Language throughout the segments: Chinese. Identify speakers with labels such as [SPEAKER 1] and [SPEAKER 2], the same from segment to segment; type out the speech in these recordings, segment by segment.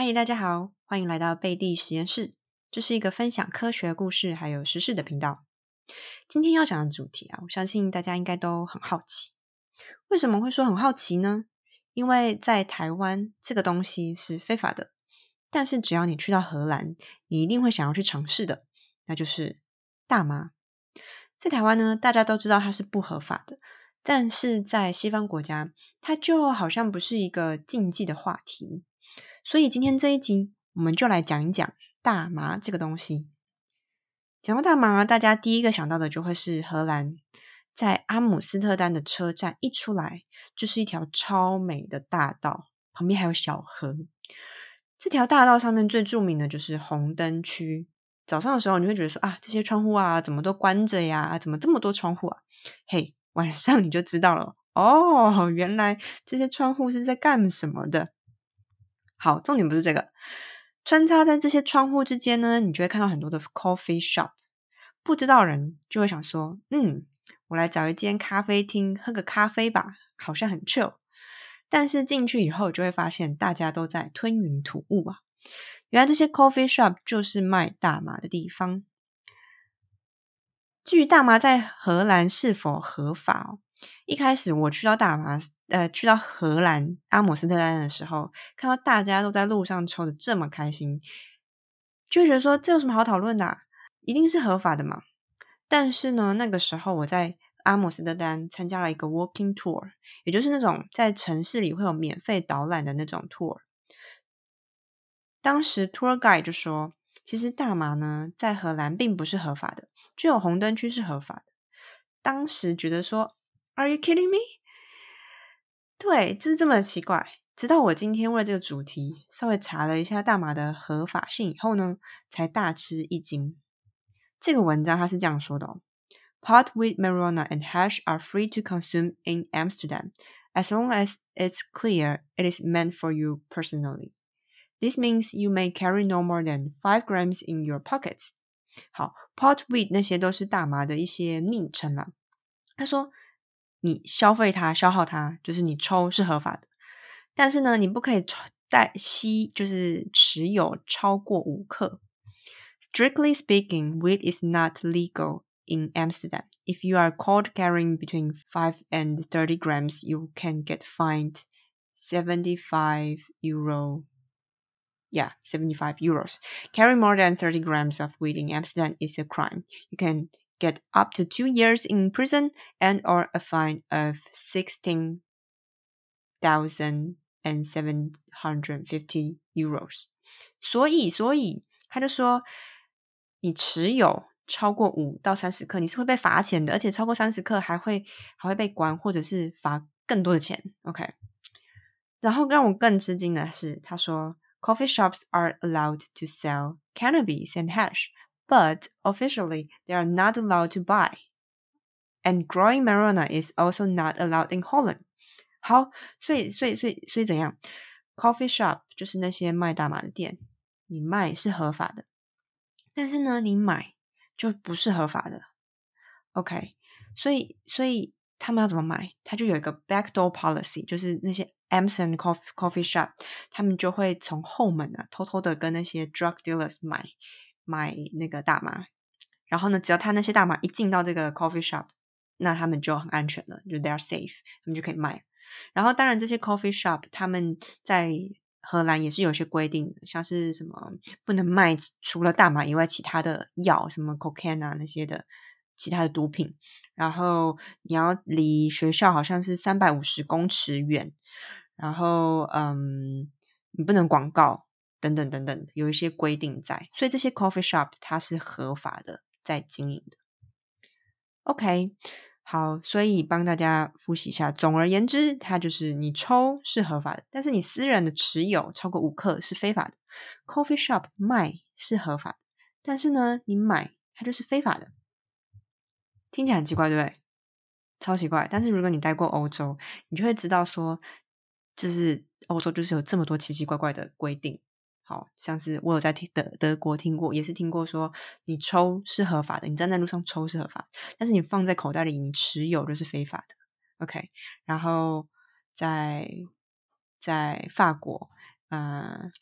[SPEAKER 1] 嗨，大家好，欢迎来到贝蒂实验室。这是一个分享科学故事还有时事的频道。今天要讲的主题啊，我相信大家应该都很好奇。为什么会说很好奇呢？因为在台湾，这个东西是非法的。但是只要你去到荷兰，你一定会想要去尝试的，那就是大麻。在台湾呢，大家都知道它是不合法的，但是在西方国家，它就好像不是一个禁忌的话题。所以今天这一集，我们就来讲一讲大麻这个东西。讲到大麻，大家第一个想到的就会是荷兰，在阿姆斯特丹的车站一出来，就是一条超美的大道，旁边还有小河。这条大道上面最著名的就是红灯区。早上的时候，你会觉得说啊，这些窗户啊，怎么都关着呀？怎么这么多窗户啊？嘿，晚上你就知道了哦，原来这些窗户是在干什么的。好，重点不是这个。穿插在这些窗户之间呢，你就会看到很多的 coffee shop。不知道人就会想说，嗯，我来找一间咖啡厅喝个咖啡吧，好像很 chill。但是进去以后，就会发现大家都在吞云吐雾啊。原来这些 coffee shop 就是卖大麻的地方。至于大麻在荷兰是否合法，一开始我去到大麻。呃，去到荷兰阿姆斯特丹的时候，看到大家都在路上抽的这么开心，就觉得说这有什么好讨论的？一定是合法的嘛。但是呢，那个时候我在阿姆斯特丹参加了一个 walking tour，也就是那种在城市里会有免费导览的那种 tour。当时 tour guide 就说，其实大麻呢在荷兰并不是合法的，只有红灯区是合法的。当时觉得说 ，Are you kidding me？对，就是这么奇怪。直到我今天为了这个主题稍微查了一下大麻的合法性以后呢，才大吃一惊。这个文章它是这样说的：Pot, weed, marijuana, and hash are free to consume in Amsterdam as long as it's clear it is meant for you personally. This means you may carry no more than five grams in your pockets. 好，pot, weed 那些都是大麻的一些昵称啦。他说。 你消费它、消耗它，就是你抽是合法的，但是呢，你不可以带吸，就是持有超过五克。Strictly speaking, weed is not legal in Amsterdam. If you are caught carrying between five and thirty grams, you can get fined seventy-five euro. Yeah, seventy-five euros. Carry more than thirty grams of weed in Amsterdam is a crime. You can get up to two years in prison and or a fine of sixteen thousand and seven hundred fifty euros。所以，所以他就说，你持有超过五到三十克，你是会被罚钱的，而且超过三十克还会还会被关，或者是罚更多的钱。OK。然后让我更吃惊的是，他说，coffee shops are allowed to sell cannabis and hash but officially they are not allowed to buy. And growing marijuana is also not allowed in Holland. 好，所以所以所以所以怎样？Coffee shop 就是那些卖大麻的店，你卖是合法的，但是呢，你买就不是合法的。OK，所以所以他们要怎么买？他就有一个 backdoor policy，就是那些 Amazon coffee coffee shop，他们就会从后门啊，偷偷的跟那些 drug dealers 买。 买那个大麻，然后呢，只要他那些大麻一进到这个 coffee shop，那他们就很安全了，就 they are safe，他们就可以卖。然后当然这些 coffee shop 他们在荷兰也是有些规定，像是什么不能卖除了大麻以外其他的药，什么 cocaine 啊那些的其他的毒品。然后你要离学校好像是三百五十公尺远，然后嗯，你不能广告。等等等等，有一些规定在，所以这些 coffee shop 它是合法的，在经营的。OK，好，所以帮大家复习一下。总而言之，它就是你抽是合法的，但是你私人的持有超过五克是非法的。Coffee shop 卖是合法的，但是呢，你买它就是非法的。听起来很奇怪，对不对？超奇怪。但是如果你待过欧洲，你就会知道说，就是欧洲就是有这么多奇奇怪怪的规定。好像是我有在听德德国听过，也是听过说你抽是合法的，你站在路上抽是合法，但是你放在口袋里你持有就是非法的。OK，然后在在法国，呃，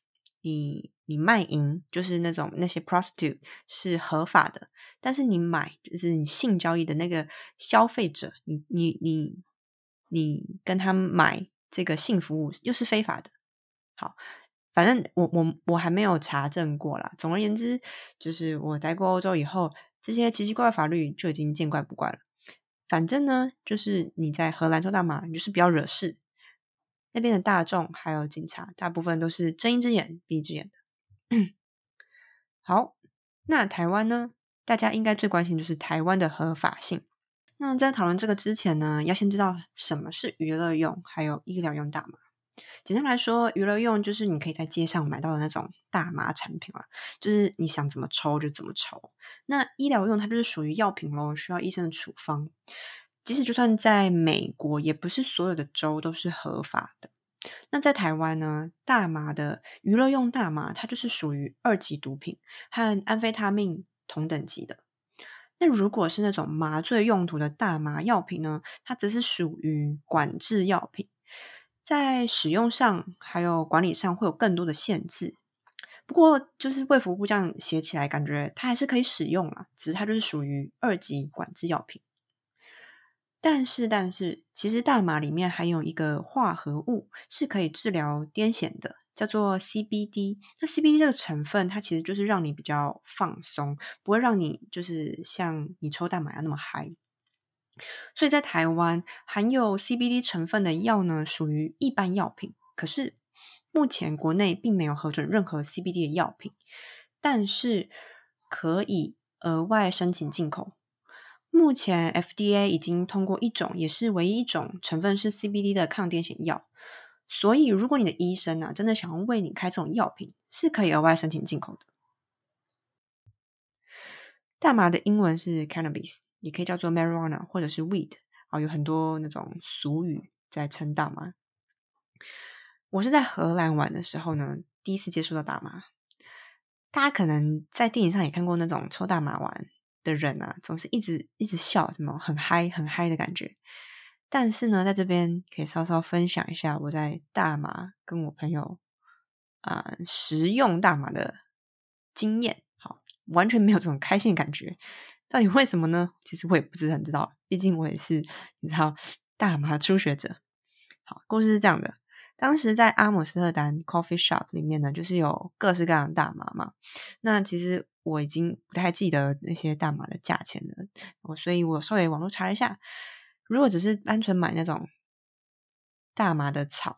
[SPEAKER 1] 你你卖淫就是那种那些 prostitute 是合法的，但是你买就是你性交易的那个消费者，你你你你跟他买这个性服务又是非法的。好，反正我我我还没有查证过啦。总而言之，就是我待过欧洲以后，这些奇奇怪怪法律就已经见怪不怪了。反正呢，就是你在荷兰抽大麻，你就是不要惹事。那边的大众还有警察，大部分都是睁一只眼闭一只眼的。好，那台湾呢？大家应该最关心就是台湾的合法性。那在讨论这个之前呢，要先知道什么是娱乐用，还有医疗用大麻。简单来说，娱乐用就是你可以在街上买到的那种大麻产品了，就是你想怎么抽就怎么抽。那医疗用它就是属于药品咯，需要医生的处方。即使就算在美国，也不是所有的州都是合法的。那在台湾呢，大麻的娱乐用大麻，它就是属于二级毒品，和安非他命同等级的。那如果是那种麻醉用途的大麻药品呢，它只是属于管制药品，在使用上还有管理上会有更多的限制。不过，就是卫福部这样写起来，感觉它还是可以使用啊，只是它就是属于二级管制药品。但是，但是，其实大麻里面还有一个化合物是可以治疗癫痫的，叫做 CBD。那 CBD 这个成分，它其实就是让你比较放松，不会让你就是像你抽大麻要那么嗨。所以在台湾含有 CBD 成分的药呢，属于一般药品。可是目前国内并没有核准任何 CBD 的药品，但是可以额外申请进口。目前 FDA 已经通过一种，也是唯一一种成分是 CBD 的抗癫痫药，所以如果你的医生啊真的想要为你开这种药品，是可以额外申请进口的。大麻的英文是 cannabis，也可以叫做 marijuana 或者是 weed 啊，有很多那种俗语在称大麻。我是在荷兰玩的时候呢，第一次接触到大麻。大家可能在电影上也看过那种抽大麻玩。的人啊，总是一直一直笑，什么很嗨很嗨的感觉。但是呢，在这边可以稍稍分享一下我在大麻跟我朋友啊食用大麻的经验。好，完全没有这种开心感觉。到底为什么呢？其实我也不是很知道，毕竟我也是你知道大麻初学者。好，故事是这样的。当时在阿姆斯特丹 coffee shop 里面呢，就是有各式各样的大麻嘛。那其实我已经不太记得那些大麻的价钱了，我所以我稍微网络查了一下，如果只是单纯买那种大麻的草，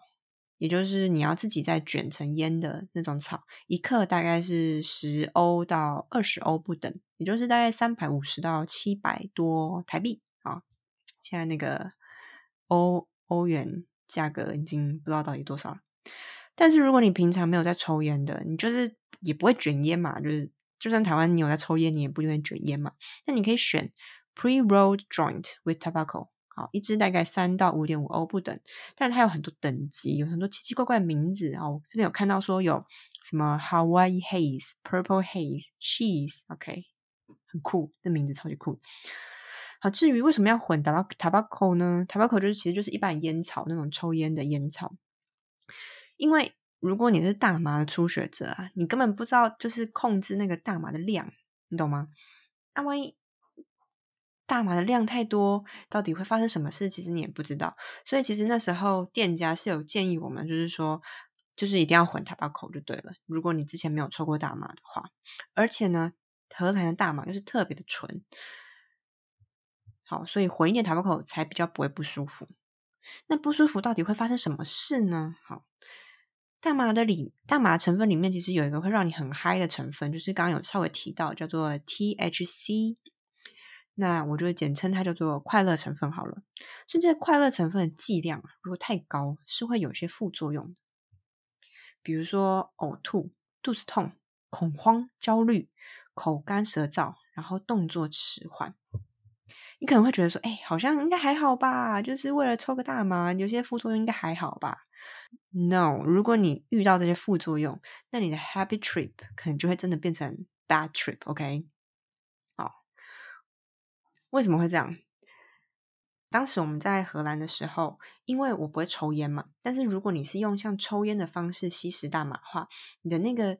[SPEAKER 1] 也就是你要自己再卷成烟的那种草，一克大概是十欧到二十欧不等，也就是大概三百五十到七百多台币啊。现在那个欧欧元。价格已经不知道到底多少了，但是如果你平常没有在抽烟的，你就是也不会卷烟嘛，就是就算台湾你有在抽烟，你也不会卷烟嘛。那你可以选 pre-rolled joint with tobacco，好，一支大概三到五点五欧不等，但是它有很多等级，有很多奇奇怪怪的名字哦。这边有看到说有什么 Hawaii Haze、Purple Haze、Cheese，OK，很酷，这名字超级酷。好，至于为什么要混 tobacco 呢？tobacco 就是其实就是一般烟草那种抽烟的烟草。因为如果你是大麻的初学者啊，你根本不知道就是控制那个大麻的量，你懂吗？那万一大麻的量太多，到底会发生什么事？其实你也不知道。所以其实那时候店家是有建议我们，就是说，就是一定要混 tobacco 就对了。如果你之前没有抽过大麻的话，而且呢，荷兰的大麻又是特别的纯。好，所以混一点塔巴口才比较不会不舒服。那不舒服到底会发生什么事呢？好，大麻的里大麻成分里面其实有一个会让你很嗨的成分，就是刚刚有稍微提到叫做 THC。那我就简称它叫做快乐成分好了。所以这快乐成分的剂量，如果太高，是会有些副作用的，比如说呕吐、肚子痛、恐慌、焦虑、口干舌燥，然后动作迟缓。你可能会觉得说，哎，好像应该还好吧，就是为了抽个大麻，有些副作用应该还好吧？No，如果你遇到这些副作用，那你的 happy trip 可能就会真的变成 bad trip。OK，为什么会这样？当时我们在荷兰的时候，因为我不会抽烟嘛，但是如果你是用像抽烟的方式吸食大麻的话，你的那个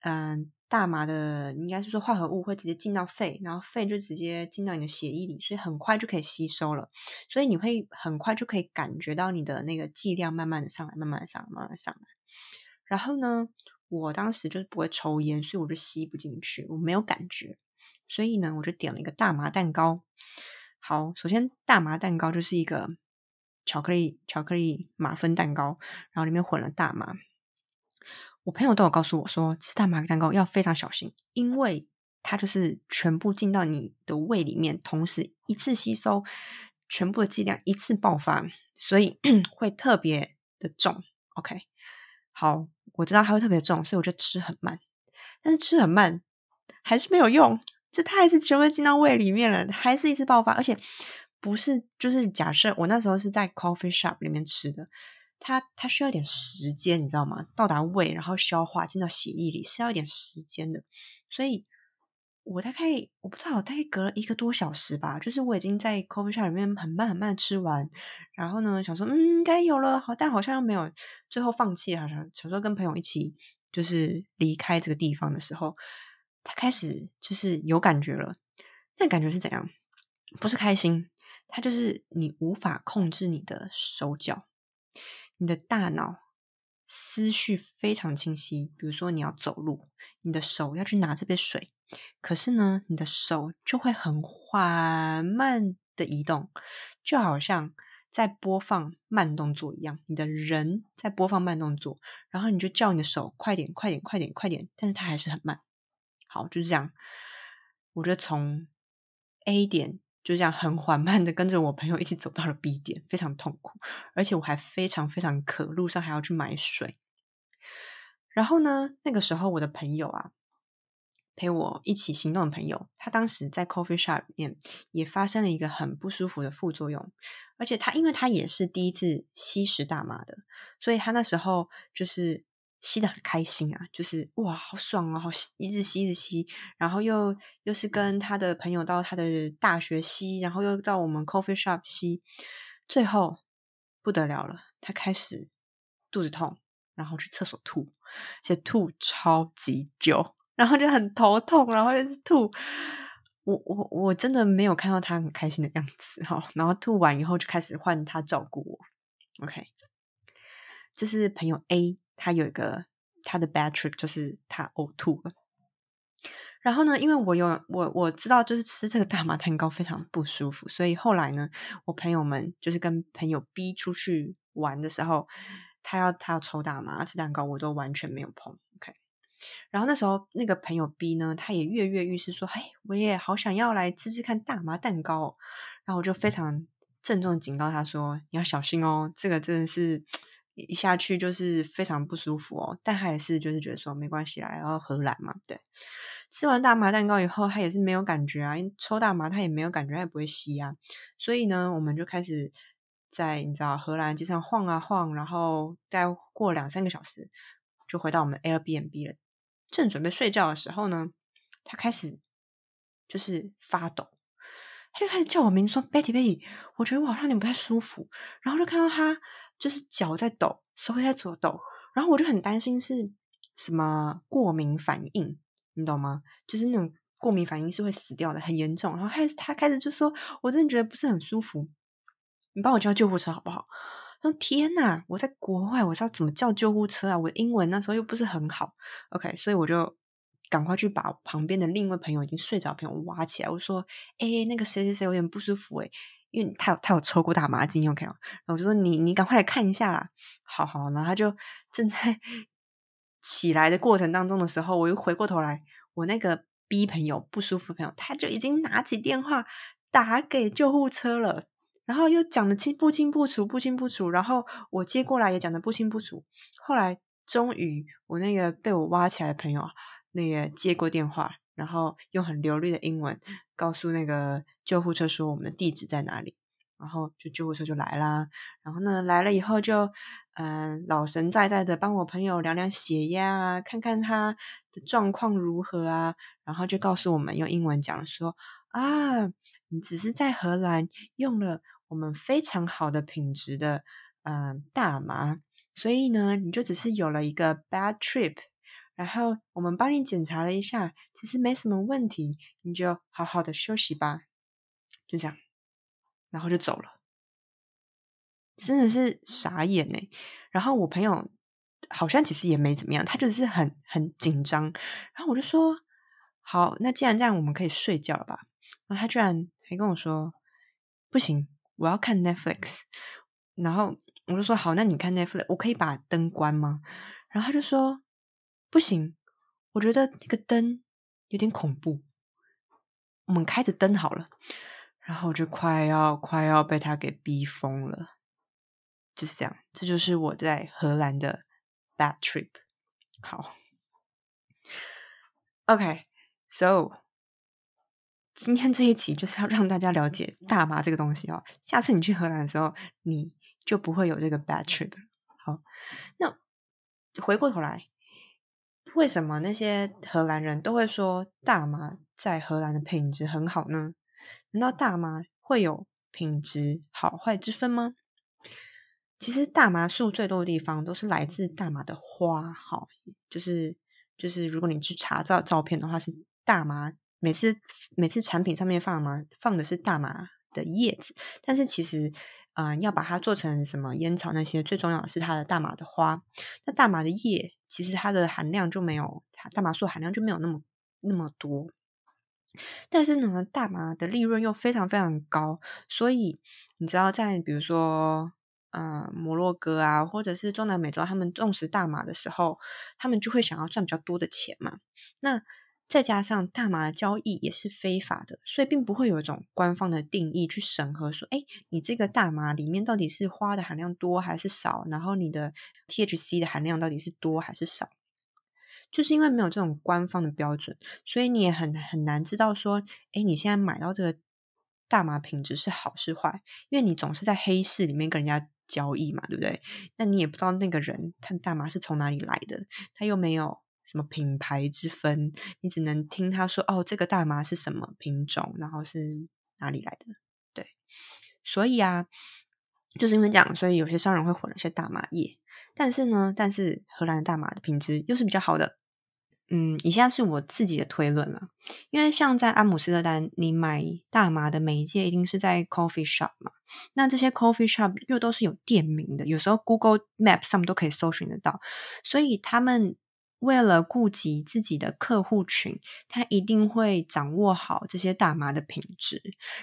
[SPEAKER 1] 嗯大麻的应该是说化合物会直接进到肺，然后肺就直接进到你的血液里，所以很快就可以吸收了，所以你会很快就可以感觉到你的那个剂量慢慢的上来，慢慢的上来，慢慢的上来。然后呢，我当时就是不会抽烟，所以我就吸不进去，我没有感觉，所以呢，我就点了一个大麻蛋糕。好，首先大麻蛋糕就是一个巧克力巧克力马芬蛋糕，然后里面混了大麻。我朋友都有告诉我说，吃大麻蛋糕要非常小心，因为它就是全部进到你的胃里面，同时一次吸收全部的剂量，一次爆发，所以 会特别的重。OK，好，我知道它会特别重，所以我就吃很慢，但是吃很慢还是没有用。这它还是全部进到胃里面了，还是一次爆发，而且不是就是假设我那时候是在 coffee shop 里面吃的，它它需要一点时间，你知道吗？到达胃，然后消化进到血液里是要一点时间的，所以我大概我不知道，大概隔了一个多小时吧，就是我已经在 coffee shop 里面很慢很慢吃完，然后呢想说嗯应该有了，好但好像又没有，最后放弃，好像想说跟朋友一起就是离开这个地方的时候。他开始就是有感觉了，那感觉是怎样？不是开心，他就是你无法控制你的手脚，你的大脑思绪非常清晰。比如说你要走路，你的手要去拿这杯水，可是呢，你的手就会很缓慢的移动，就好像在播放慢动作一样。你的人在播放慢动作，然后你就叫你的手快点、快点、快点、快点，但是它还是很慢。好，就是这样。我觉得从 A 点就这样很缓慢的跟着我朋友一起走到了 B 点，非常痛苦，而且我还非常非常渴，路上还要去买水。然后呢，那个时候我的朋友啊，陪我一起行动的朋友，他当时在 coffee shop 里面也发生了一个很不舒服的副作用，而且他因为他也是第一次吸食大麻的，所以他那时候就是。吸的很开心啊，就是哇，好爽啊，好一直吸一直吸，然后又又是跟他的朋友到他的大学吸，然后又到我们 coffee shop 吸，最后不得了了，他开始肚子痛，然后去厕所吐，而且吐超级久，然后就很头痛，然后又是吐，我我我真的没有看到他很开心的样子哈，然后吐完以后就开始换他照顾我，OK，这是朋友 A。他有一个他的 bad trip，就是他呕吐了。然后呢，因为我有我我知道，就是吃这个大麻蛋糕非常不舒服，所以后来呢，我朋友们就是跟朋友 B 出去玩的时候，他要他要抽大麻吃蛋糕，我都完全没有碰。OK，然后那时候那个朋友 B 呢，他也跃跃欲试，说：“嘿，我也好想要来吃吃看大麻蛋糕。”然后我就非常郑重警告他说：“你要小心哦，这个真的是。”一下去就是非常不舒服哦，但还是就是觉得说没关系啦，然后荷兰嘛，对。吃完大麻蛋糕以后，他也是没有感觉啊，因抽大麻他也没有感觉，他也不会吸啊。所以呢，我们就开始在你知道荷兰街上晃啊晃，然后待过两三个小时，就回到我们 Airbnb 了。正准备睡觉的时候呢，他开始就是发抖，他就开始叫我名字说 Betty Betty，我觉得我好像有点不太舒服，然后就看到他。就是脚在抖，手也在左抖，然后我就很担心是什么过敏反应，你懂吗？就是那种过敏反应是会死掉的，很严重。然后开始他开始就说：“我真的觉得不是很舒服，你帮我叫救护车好不好？”说：“天哪，我在国外，我知道怎么叫救护车啊！我英文那时候又不是很好。”OK，所以我就赶快去把旁边的另一位朋友已经睡着朋友挖起来，我说：“哎，那个谁谁谁有点不舒服哎。”因为他有他有抽过大麻经验，OK 然后我就说你你赶快来看一下啦，好好，然后他就 正在起来的过程当中的时候，我又回过头来，我那个 B 朋友不舒服朋友，他就已经拿起电话打给救护车了，然后又讲的清不清不楚，不清不楚，然后我接过来也讲的不清不楚，后来终于我那个被我挖起来的朋友那个接过电话。然后用很流利的英文告诉那个救护车说我们的地址在哪里，然后就救护车就来啦。然后呢来了以后就嗯老神在在的帮我朋友量量血压啊，看看他的状况如何啊。然后就告诉我们用英文讲说啊，你只是在荷兰用了我们非常好的品质的嗯大麻，所以呢，你就只是有了一个 bad trip，然后我们帮你检查了一下，其实没什么问题，你就好好的休息吧，就这样，然后就走了，真的是傻眼呢。然后我朋友好像其实也没怎么样，他就是很很紧张，然后我就说。好，那既然这样，我们可以睡觉了吧？然后他居然还跟我说：“不行，我要看 Netflix。”然后我就说：“好，那你看 Netflix，我可以把灯关吗？”然后他就说：“不行，我觉得那个灯有点恐怖，我们开着灯好了。”然后我就快要快要被他给逼疯了，就是这样。这就是我在荷兰的 bad trip。好，OK。So，今天这一集就是要让大家了解大麻这个东西哦。下次你去荷兰的时候，你就不会有这个 bad trip。好，那回过头来，为什么那些荷兰人都会说大麻在荷兰的品质很好呢？难道大麻会有品质好坏之分吗？其实大麻树最多的地方都是来自大麻的花，好，就是就是如果你去查照照片的话是。大麻每次每次产品上面放嘛放的是大麻的叶子，但是其实啊要把它做成什么烟草那些，最重要的是它的大麻的花。那大麻的叶其实它的含量就没有它大麻素含量就没有那么那么多，但是呢大麻的利润又非常非常高，所以你知道在比如说嗯摩洛哥啊或者是中南美洲，他们种植大麻的时候，他们就会想要赚比较多的钱嘛。那再加上大麻的交易也是非法的，所以并不会有一种官方的定义去审核说，哎，你这个大麻里面到底是花的含量多还是少？然后你的 THC 的含量到底是多还是少？就是因为没有这种官方的标准，所以你也很很难知道说，哎，你现在买到这个大麻品质是好是坏，因为你总是在黑市里面跟人家交易嘛，对不对？那你也不知道那个人他大麻是从哪里来的，他又没有。什么品牌之分？你只能听他说哦，这个大麻是什么品种，然后是哪里来的？对，所以啊，就是因为这样，所以有些商人会混了些大麻叶。但是呢，但是荷兰的大麻的品质又是比较好的。嗯，以下是我自己的推论了，因为像在阿姆斯特丹，你买大麻的媒介一定是在 coffee shop 嘛，那这些 coffee shop 又都是有店名的，有时候 Google Map 上面都可以搜寻得到，所以他们。为了顾及自己的客户群，他一定会掌握好这些大麻的品质。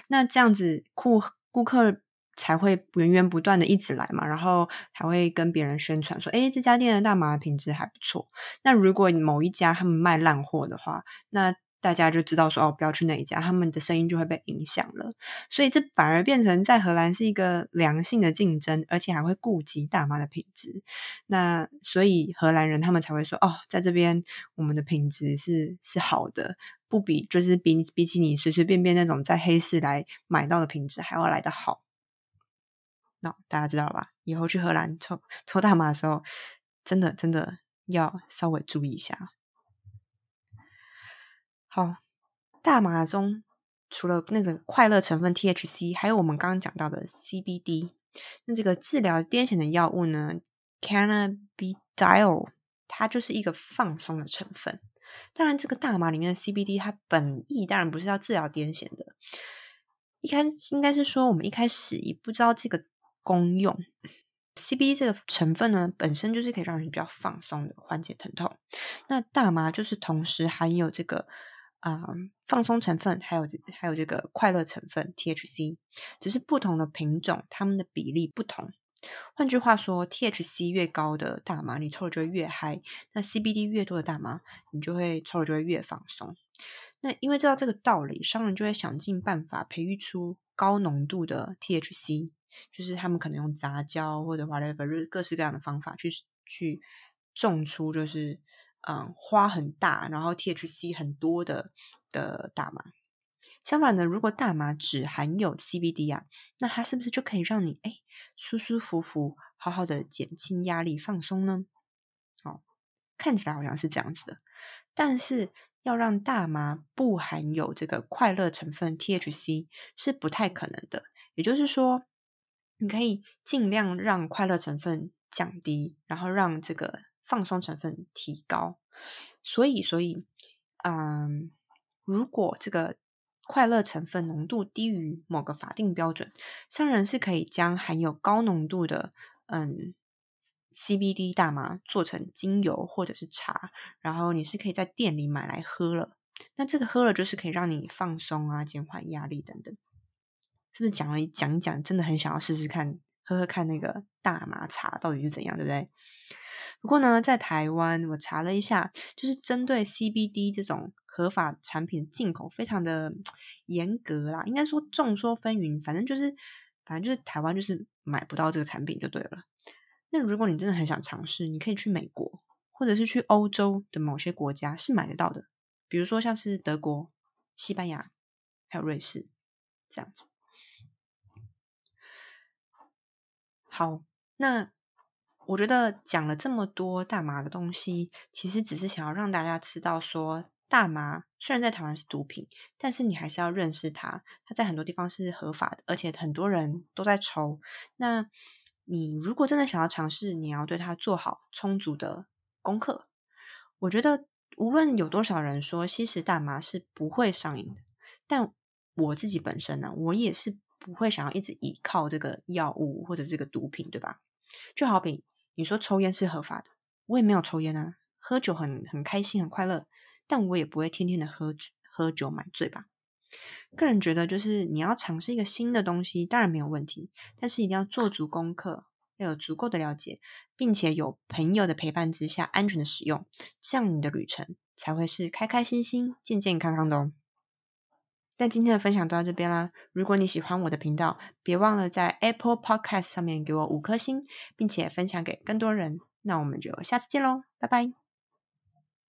[SPEAKER 1] 那这样子，顾顾客才会源源不断的一直来嘛，然后还会跟别人宣传说：“哎，这家店的大麻品质还不错。”那如果某一家他们卖烂货的话，那大家就知道说哦，不要去那一家，他们的生意就会被影响了。所以这反而变成在荷兰是一个良性的竞争，而且还会顾及大妈的品质。那所以荷兰人他们才会说哦，在这边我们的品质是是好的，不比就是比比起你随随便便那种在黑市来买到的品质还要来得好。那大家知道了吧？以后去荷兰抽抽大麻的时候，真的真的要稍微注意一下。好，大麻中除了那个快乐成分 THC，还有我们刚刚讲到的 CBD。那这个治疗癫痫的药物呢，Cannabidiol，它就是一个放松的成分。当然，这个大麻里面的 CBD，它本意当然不是要治疗癫痫的。一开应该是说，我们一开始也不知道这个功用。CBD 这个成分呢，本身就是可以让人比较放松的，缓解疼痛。那大麻就是同时含有这个。啊，放松成分还有还有这个快乐成分 THC，只是不同的品种，它们的比例不同。换句话说，THC 越高的大麻，你抽了就会越嗨；那 CBD 越多的大麻，你就会抽了就会越放松。那因为知道这个道理，商人就会想尽办法培育出高浓度的 THC，就是他们可能用杂交或者 whatever 各式各样的方法去去种出，就是。嗯，花很大，然后 THC 很多的的大麻。相反呢，如果大麻只含有 CBD 啊，那它是不是就可以让你哎舒舒服服、好好的减轻压力、放松呢？哦，看起来好像是这样子的。但是要让大麻不含有这个快乐成分 THC 是不太可能的。也就是说，你可以尽量让快乐成分降低，然后让这个放松成分提高。所以，所以，嗯，如果这个快乐成分浓度低于某个法定标准，商人是可以将含有高浓度的嗯 CBD 大麻做成精油或者是茶，然后你是可以在店里买来喝了。那这个喝了就是可以让你放松啊，减缓压力等等。是不是讲了讲一讲，真的很想要试试看，喝喝看那个大麻茶到底是怎样，对不对？不过呢，在台湾我查了一下，就是针对 CBD 这种合法产品进口非常的严格啦。应该说众说纷纭，反正就是反正就是台湾就是买不到这个产品就对了。那如果你真的很想尝试，你可以去美国，或者是去欧洲的某些国家是买得到的，比如说像是德国、西班牙还有瑞士这样子。好，那。我觉得讲了这么多大麻的东西，其实只是想要让大家知道，说大麻虽然在台湾是毒品，但是你还是要认识它，它在很多地方是合法的，而且很多人都在抽。那你如果真的想要尝试，你要对它做好充足的功课。我觉得无论有多少人说吸食大麻是不会上瘾的，但我自己本身呢，我也是不会想要一直依靠这个药物或者这个毒品，对吧？就好比。你说抽烟是合法的，我也没有抽烟啊。喝酒很很开心很快乐，但我也不会天天的喝喝酒买醉吧。个人觉得，就是你要尝试一个新的东西，当然没有问题，但是一定要做足功课，要有足够的了解，并且有朋友的陪伴之下，安全的使用，这样你的旅程才会是开开心心、健健康康的哦。那今天的分享到这边啦。如果你喜欢我的频道，别忘了在 Apple Podcast 上面给我五颗星，并且分享给更多人。那我们就下次见喽，拜拜。